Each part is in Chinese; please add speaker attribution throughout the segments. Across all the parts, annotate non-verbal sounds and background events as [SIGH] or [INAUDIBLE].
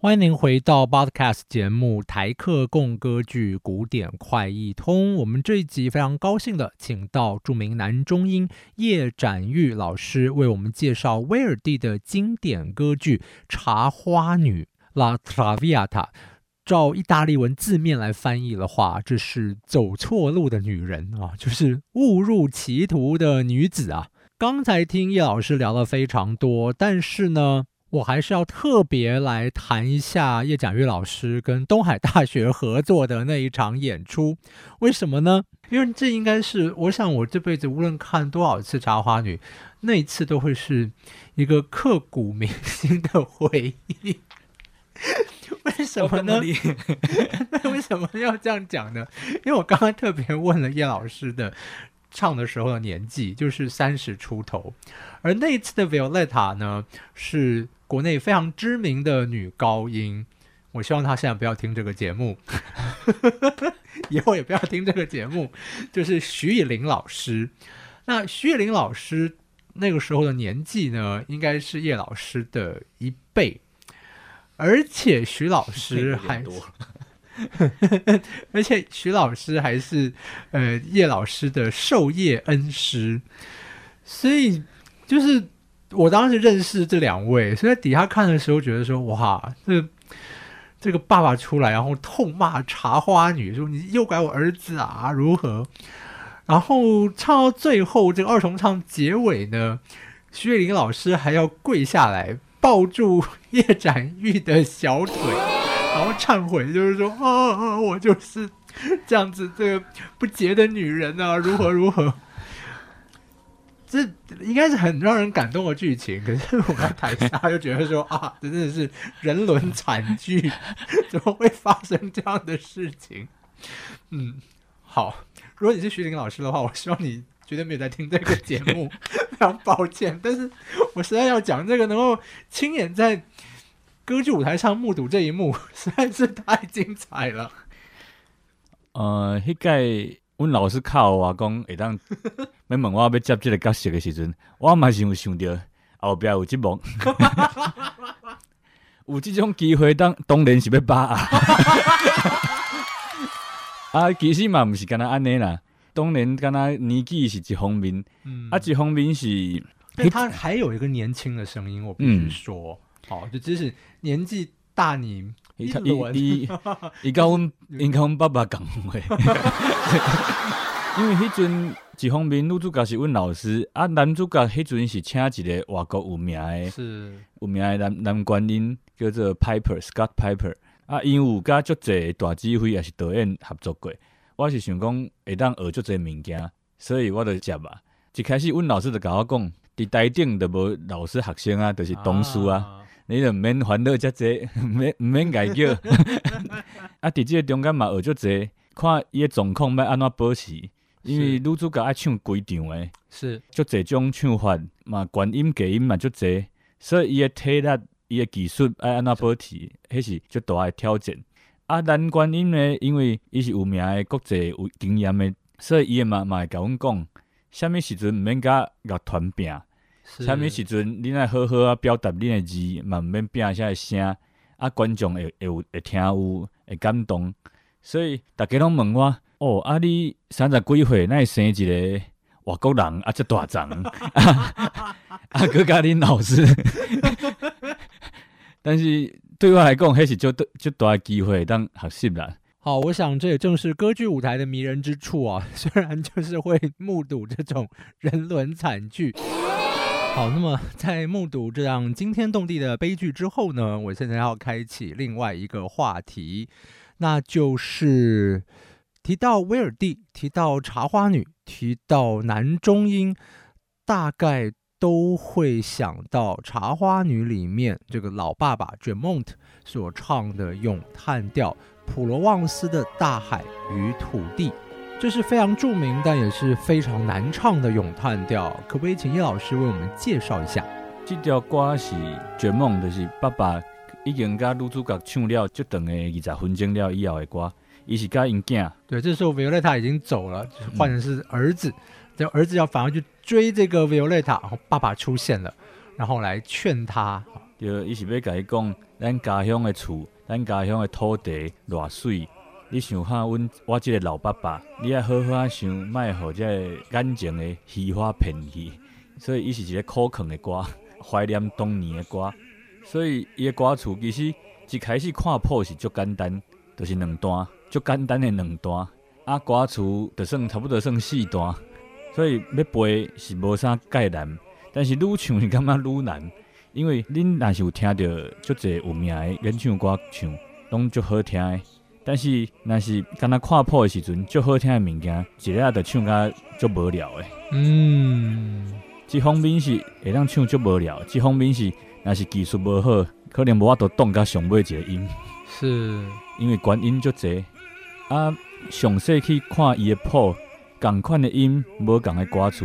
Speaker 1: 欢迎您回到 Podcast 节目《台客共歌剧古典快一通》。我们这一集非常高兴的，请到著名男中音叶展玉老师为我们介绍威尔第的经典歌剧《茶花女》（La Traviata）。照意大利文字面来翻译的话，这是走错路的女人啊，就是误入歧途的女子啊。刚才听叶老师聊了非常多，但是呢。我还是要特别来谈一下叶展玉老师跟东海大学合作的那一场演出，为什么呢？因为这应该是我想我这辈子无论看多少次《茶花女》，那一次都会是一个刻骨铭心的回忆。为什么呢？那 [LAUGHS] 为什么要这样讲呢？因为我刚刚特别问了叶老师的唱的时候的年纪，就是三十出头，而那一次的 Violetta 呢是。国内非常知名的女高音，我希望她现在不要听这个节目，[LAUGHS] 以后也不要听这个节目。就是徐以玲老师，那徐以玲老师那个时候的年纪呢，应该是叶老师的一倍，而且徐老师还，[LAUGHS] 而且徐老师还是呃叶老师的授业恩师，所以就是。我当时认识这两位，所以在底下看的时候，觉得说哇，这这个爸爸出来，然后痛骂茶花女，说你诱拐我儿子啊，如何？然后唱到最后，这个二重唱结尾呢，徐月玲老师还要跪下来抱住叶展玉的小腿，然后忏悔，就是说啊，我就是这样子，这个不洁的女人啊，如何如何。这应该是很让人感动的剧情，可是我们台下又觉得说啊，真的是人伦惨剧，怎么会发生这样的事情？[LAUGHS] 嗯，好，如果你是徐玲老师的话，我希望你绝对没有在听这个节目，非常抱歉，但是我实在要讲这个，能够亲眼在歌剧舞台上目睹这一幕，实在是太精彩了。
Speaker 2: 呃，那个。阮老师靠我讲，会当 [LAUGHS] 要问我要接即个角色的时阵，我嘛是有想着后壁有即幕，[LAUGHS] 有即种机会，当当然是要把啊。[LAUGHS] 啊，其实嘛毋是干那安尼啦，当然干那年纪是一方面，啊一方面是，
Speaker 1: 他还有一个年轻的声音，我必须说，哦，就即使年纪大你。伊伊
Speaker 2: 伊甲阮，伊甲阮爸爸讲话，[LAUGHS] 因为迄阵一方面女主角是阮老师，啊男主角迄阵是请一个外国有名的，
Speaker 1: 是。
Speaker 2: 有名的男男观音叫做 Piper Scott Piper，啊因有甲足济大指挥也是导演合作过，我是想讲会当学足侪物件，所以我就接啊。一开始阮老师就甲我讲，伫台顶就无老师学生啊，就是同事啊。你就毋免烦恼遮济，毋 [LAUGHS] 免毋免解叫。[LAUGHS] 啊！伫即个中间嘛学足济，看伊个状况要安怎保持。因为女主角爱唱规场诶，
Speaker 1: 是
Speaker 2: 足济种唱法嘛，悬音低音嘛足济，所以伊个体力、伊个技术爱安怎保持，迄是足大诶挑战。啊，男观音呢，因为伊是有名诶国际有经验诶，所以伊嘛嘛会甲阮讲，啥物时阵毋免甲乐团拼。啥物时阵，恁爱好好啊表达恁诶字，嘛毋免变啥声，啊观众会会有会听有会感动。所以逐家拢问我，哦，啊你三十几岁，会生一个外国人啊，遮大长，[LAUGHS] 啊哥甲恁老师。[LAUGHS] 但是对我来讲，迄是足足大机会当学习啦。
Speaker 1: 好，我想这也正是歌剧舞台的迷人之处啊，[LAUGHS] 虽然就是会目睹这种人伦惨剧。好，那么在目睹这样惊天动地的悲剧之后呢，我现在要开启另外一个话题，那就是提到威尔第，提到茶花女，提到男中音，大概都会想到茶花女里面这个老爸爸 j a m o n t 所唱的咏叹调普罗旺斯的大海与土地。这是非常著名但也是非常难唱的咏叹调，可不可以请叶老师为我们介绍一下？
Speaker 2: 这条歌是绝梦，就是爸爸已经甲女主角唱了这长的二十分钟了以后的歌，伊是甲因囝。
Speaker 1: 对，这时候 Violetta 已经走了，换成是儿子，这儿子要反而去追这个 Violetta，然后爸爸出现了，然后来劝他
Speaker 2: 就伊是要甲伊讲，咱家乡的厝，咱家乡的土地偌水。你想下，阮我即个老爸爸，你爱好好啊想，莫互即个感情的虚化骗去。所以伊是一个苦劝的歌，怀念当年的歌。所以伊的歌词其实一开始看谱是足简单，就是两段，足简单的两段。啊，歌词就算差不多算四段，所以要背是无啥介难。但是愈唱是感觉愈难，因为恁若是有听着足侪有名的演唱歌唱，拢足好听的。但是若是敢若看谱的时阵，足好听的物件，一下就唱甲足无聊的。
Speaker 1: 嗯，
Speaker 2: 即方面是会当唱足无聊，即方面是若是技术无好，可能无法度挡甲上尾一个音，
Speaker 1: 是
Speaker 2: 因为原音足侪。啊，详细去看伊的谱，共款的音，无共的歌词，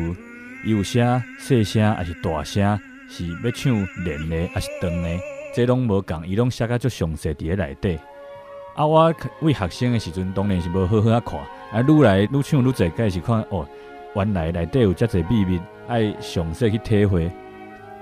Speaker 2: 伊有声细声还是大声，是要唱连的还是长的，这拢无共，伊拢写甲足详细伫咧内底。啊，我为学生的时阵，当然是无好好啊看，啊，愈来愈唱愈侪，计是看哦，原来内底有遮侪秘密，爱详细去体会。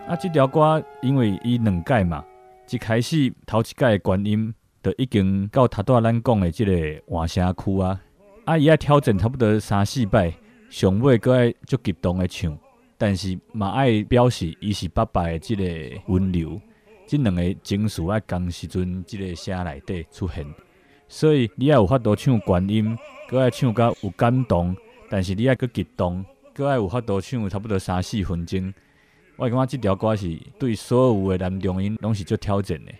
Speaker 2: 啊，即条歌因为伊两届嘛，一开始头一届的观音，就已经到头拄咱讲的即个换声区啊，啊，伊爱挑战差不多三四摆，上尾搁爱足激动的唱，但是嘛爱表示伊是爸爸的即个温柔。即两个情绪爱同时阵，即个声内底出现，所以你也有法度唱观音，搁爱唱到有感动，但是你爱搁激动，搁爱有法度唱差不多三四分钟。我感觉即条歌是对所有的男中音拢是足挑战的，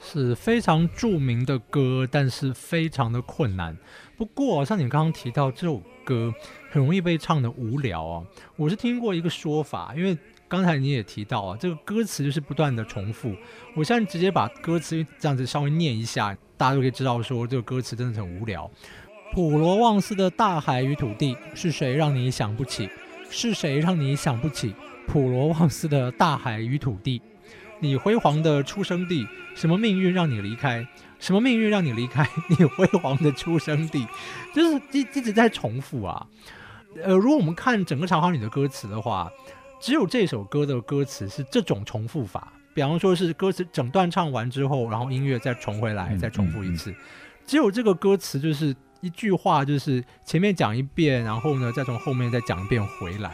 Speaker 1: 是非常著名的歌，但是非常的困难。不过像你刚刚提到这首歌很容易被唱的无聊啊，我是听过一个说法，因为。刚才你也提到啊，这个歌词就是不断的重复。我现在直接把歌词这样子稍微念一下，大家就可以知道说这个歌词真的很无聊。普罗旺斯的大海与土地，是谁让你想不起？是谁让你想不起普罗旺斯的大海与土地？你辉煌的出生地，什么命运让你离开？什么命运让你离开 [LAUGHS] 你辉煌的出生地？就是一一直在重复啊。呃，如果我们看整个《长好女》的歌词的话。只有这首歌的歌词是这种重复法，比方说是歌词整段唱完之后，然后音乐再重回来，再重复一次。只有这个歌词就是一句话，就是前面讲一遍，然后呢再从后面再讲一遍回来。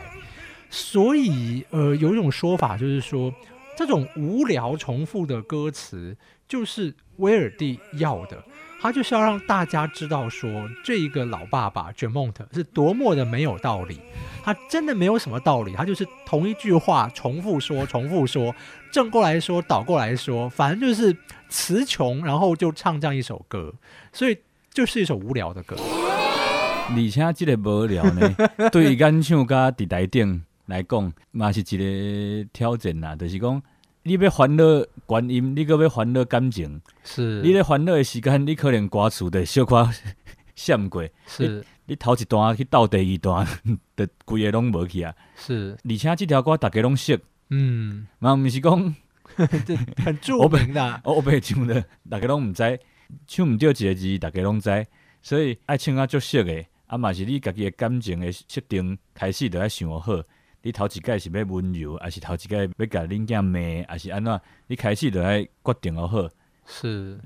Speaker 1: 所以，呃，有一种说法就是说，这种无聊重复的歌词就是威尔第要的。他就是要让大家知道，说这一个老爸爸 j a m o n t 是多么的没有道理。他真的没有什么道理，他就是同一句话重复说，重复说，正过来说，倒过来说，反正就是词穷，然后就唱这样一首歌，所以就是一首无聊的歌。[LAUGHS]
Speaker 2: 而且这个无聊呢，对于演唱家伫台顶来讲，嘛是一个挑战啦，就是讲。你要烦恼观音，你搁要烦恼感情，
Speaker 1: 是。
Speaker 2: 你咧烦恼的时间，你可能歌词得小可 [LAUGHS] 闪过。
Speaker 1: 是。
Speaker 2: 你头一段去到第二段，[LAUGHS] 得规个拢无去啊。
Speaker 1: 是。
Speaker 2: 而且即条歌大家拢识。
Speaker 1: 嗯。
Speaker 2: 嘛毋是讲 [LAUGHS]
Speaker 1: 很著名的。
Speaker 2: 我白唱的，大家拢毋知，唱毋着一个字，大家拢知。所以爱唱啊足熟的，啊嘛是你家己的感情的设定，开始就爱想好。你头一届是要温柔，还是头一届要甲恁囝骂，还是安怎？你开始就爱决定好。
Speaker 1: 是，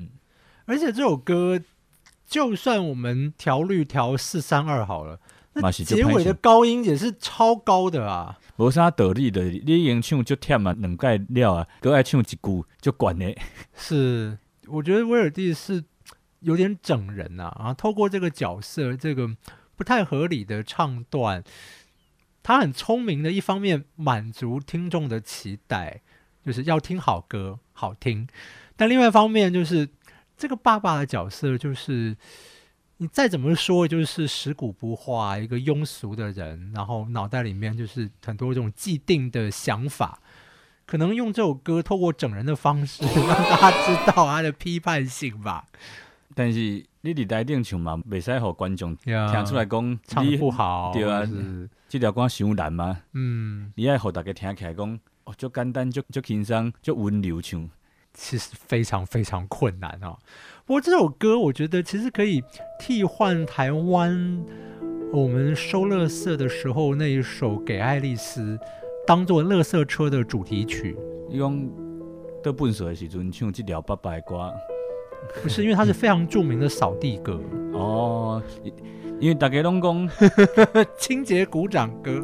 Speaker 1: 而且这首歌，就算我们调律调四三二好了，那结尾的高音也是超高的啊！
Speaker 2: 无啥道理的，你已经唱就忝啊，两届了啊，搁爱唱一句就管的。
Speaker 1: 是，我觉得威尔第是有点整人啊，然后透过这个角色，这个不太合理的唱段。他很聪明的，一方面满足听众的期待，就是要听好歌，好听；但另外一方面，就是这个爸爸的角色，就是你再怎么说，就是食古不化，一个庸俗的人，然后脑袋里面就是很多这种既定的想法，可能用这首歌透过整人的方式，[LAUGHS] 让大家知道他的批判性吧。
Speaker 2: 但是你伫台顶唱嘛，袂使互观众听出来讲
Speaker 1: 唱不好，
Speaker 2: 对啊。即条歌伤难吗？
Speaker 1: 嗯，
Speaker 2: 你爱互大家听起来讲，哦，足简单，足足轻松，足温柔唱，
Speaker 1: 其实非常非常困难哦。不过这首歌，我觉得其实可以替换台湾我们收乐色的时候那一首《给爱丽丝》当做乐色车的主题曲。
Speaker 2: 用倒本数的时阵唱这条八百的歌。
Speaker 1: 不是，因为他是非常著名的扫地歌，
Speaker 2: 哦，因为大家拢讲 [LAUGHS]
Speaker 1: 清洁鼓掌歌。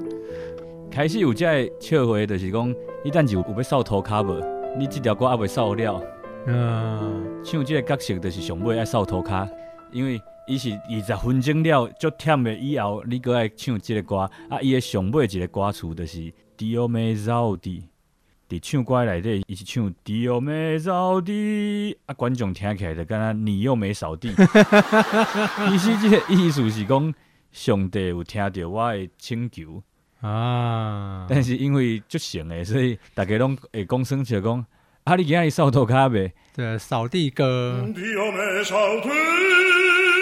Speaker 2: 开始有这个笑话，就是讲你等就有要扫涂骹无，你即条歌还未扫了，
Speaker 1: 嗯，
Speaker 2: 唱即个角色就是上尾爱扫涂骹，因为伊是二十分钟了足忝的以后，你搁爱唱即个歌，啊，伊的上尾一个歌词就是 Dio me zaudi，伫唱歌内底伊是唱 Dio me zaudi，啊，观众听起来就敢若你又没扫地，意思即个意思是讲上帝有听到我的请求。
Speaker 1: 啊，
Speaker 2: 但是因为足神的，所以大家拢会讲生气讲，啊，你今日扫涂骹未？
Speaker 1: 对，扫地歌
Speaker 3: ，Dio me salti Dio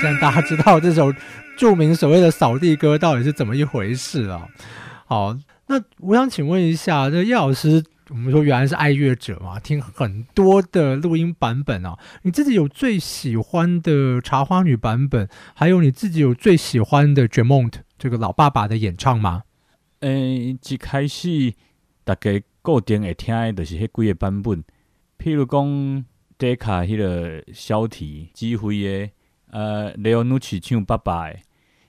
Speaker 1: 现在大家知道这首著名所谓的扫地歌到底是怎么一回事了。好，那我想请问一下，这叶老师，我们说原来是爱乐者嘛，听很多的录音版本啊，你自己有最喜欢的茶花女版本，还有你自己有最喜欢的 Jamont 这个老爸爸的演唱吗？
Speaker 2: 诶、一开始大家固定会听的，就是迄几个版本，譬如讲迪卡迄个小提指挥的，呃，雷欧努奇唱爸爸的，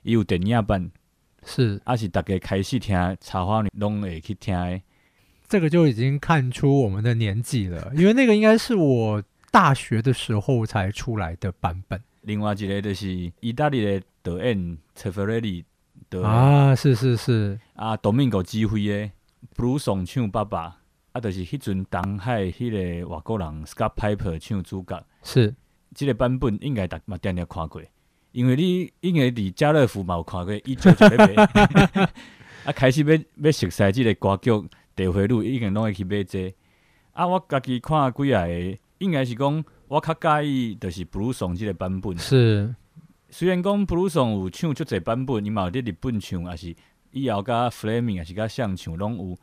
Speaker 2: 伊有电影版，
Speaker 1: 是
Speaker 2: 啊是大家开始听茶花女拢会去听的。
Speaker 1: 这个就已经看出我们的年纪了，因为那个应该是我大学的时候才出来的版本
Speaker 2: 另外一个就是意大利的导演切弗雷里导演。
Speaker 1: 啊，是是是，
Speaker 2: 啊，多明哥指挥的布鲁颂唱爸爸，啊，就是迄阵东海迄个外国人 Scott Piper 唱主角，
Speaker 1: 是
Speaker 2: 即、个版本应该逐嘛定定看过，因为你应该伫家乐福嘛有看过，伊就就咧买，[LAUGHS] [LAUGHS] 啊，开始要要熟悉即个歌曲，地回路已经拢会去买这啊，我家己看几下个，应该是讲我较介意就是布鲁颂即个版本。
Speaker 1: 是，
Speaker 2: 虽然讲布鲁颂有唱足侪版本，伊嘛有伫日本唱，也是以后甲 Flaming 也是甲相唱拢有。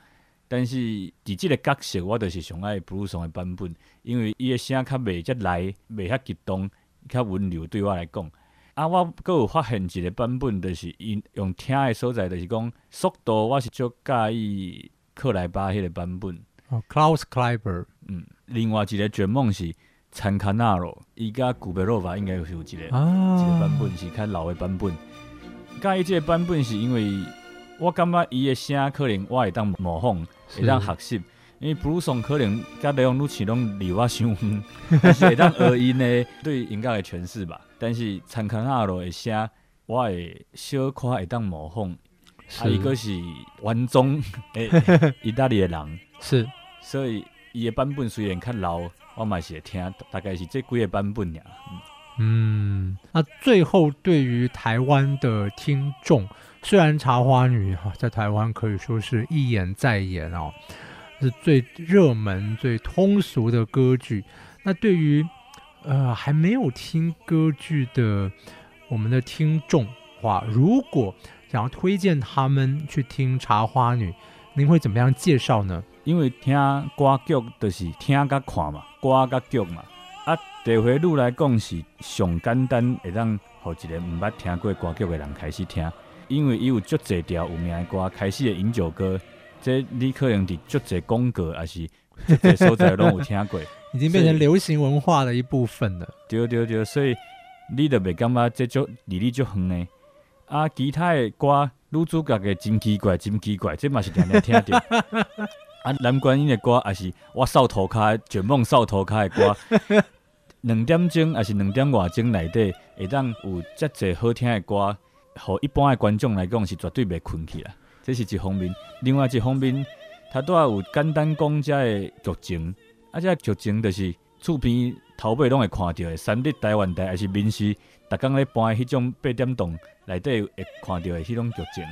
Speaker 2: 但是伫即个角色，我就是上爱布鲁松的版本，因为伊的声较袂遮来，袂遐激动，较温柔对我来讲。啊，我阁有发现一个版本，就是因用听的所在，就是讲速度，我是足介意克莱巴迄个版本。
Speaker 1: 哦，Klaus Kleiber，
Speaker 2: 嗯，另外一个绝梦是参卡纳罗，伊甲古贝洛吧应该有有一个。
Speaker 1: 啊，
Speaker 2: 即个版本是较老的版本。介意即个版本是因为我感觉伊的声可能我会当模仿，会当学习。因为布鲁颂可能甲雷昂鲁奇拢离我伤远，[LAUGHS] 但是会当学因的对音乐的诠释吧。但是参考阿罗的声，我会小可会当模仿。啊，伊个是原宗诶 [LAUGHS] 意大利的人，
Speaker 1: 是
Speaker 2: 所以伊的版本虽然较老，我嘛是会听，大概是这几个版本尔。嗯
Speaker 1: 嗯，那最后对于台湾的听众，虽然《茶花女》哈在台湾可以说是一演再演哦，是最热门、最通俗的歌剧。那对于呃还没有听歌剧的我们的听众话，如果想要推荐他们去听《茶花女》，您会怎么样介绍呢？
Speaker 2: 因为听歌剧就是听甲看嘛，歌甲剧嘛。啊，地回路来讲是上简单，会当好一个唔捌听过歌剧的人开始听，因为伊有足侪条有名的歌，开始的饮酒歌，这你可能伫足侪广告，还是足侪所在拢有听过。[LAUGHS]
Speaker 1: 已经变成流行文化的一部分了。
Speaker 2: 对对对，所以你就袂感觉这足离你足远呢。啊，其他的歌，女主角的真奇怪，真奇怪，这嘛是常常听着。[LAUGHS] 啊，男观音的歌，也是我扫涂骹、全梦扫涂骹的歌，两点钟也是两点外钟内底，会当有遮侪好听的歌，互一般的观众来讲是绝对袂困去啦。这是一方面，另外一方面，它拄仔有简单讲遮的剧情，啊，遮剧情就是厝边头尾拢会看到的，三立台湾台还是民视，逐工咧搬的迄种八点档内底会看到的迄种剧情，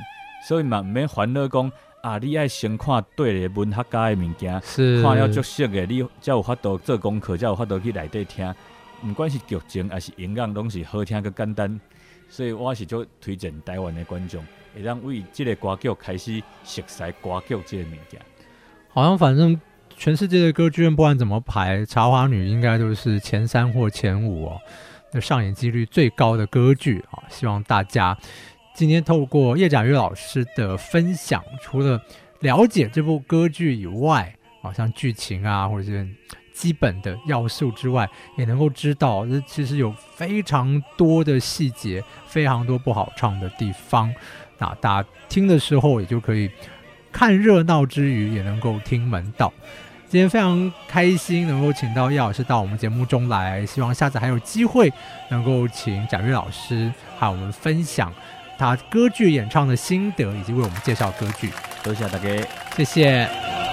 Speaker 2: 所以嘛毋免烦恼讲啊，你爱先看对个文学家的物件。看了足熟的，你才有法度做功课，才有法度去内底听。毋管是剧情还是音乐，拢是好听佮简单。所以我是就推荐台湾的观众，会让为这个歌剧开始熟悉歌剧这个物件。
Speaker 1: 好像反正全世界的歌剧院不管怎么排，《茶花女》应该都是前三或前五哦。那上演几率最高的歌剧啊。希望大家今天透过叶展玉老师的分享，除了了解这部歌剧以外，好像剧情啊，或者是基本的要素之外，也能够知道这其实有非常多的细节，非常多不好唱的地方。那大家听的时候，也就可以看热闹之余，也能够听门道。今天非常开心能够请到叶老师到我们节目中来，希望下次还有机会能够请贾瑞老师和我们分享他歌剧演唱的心得，以及为我们介绍歌剧。
Speaker 2: 多谢大家。
Speaker 1: 谢谢。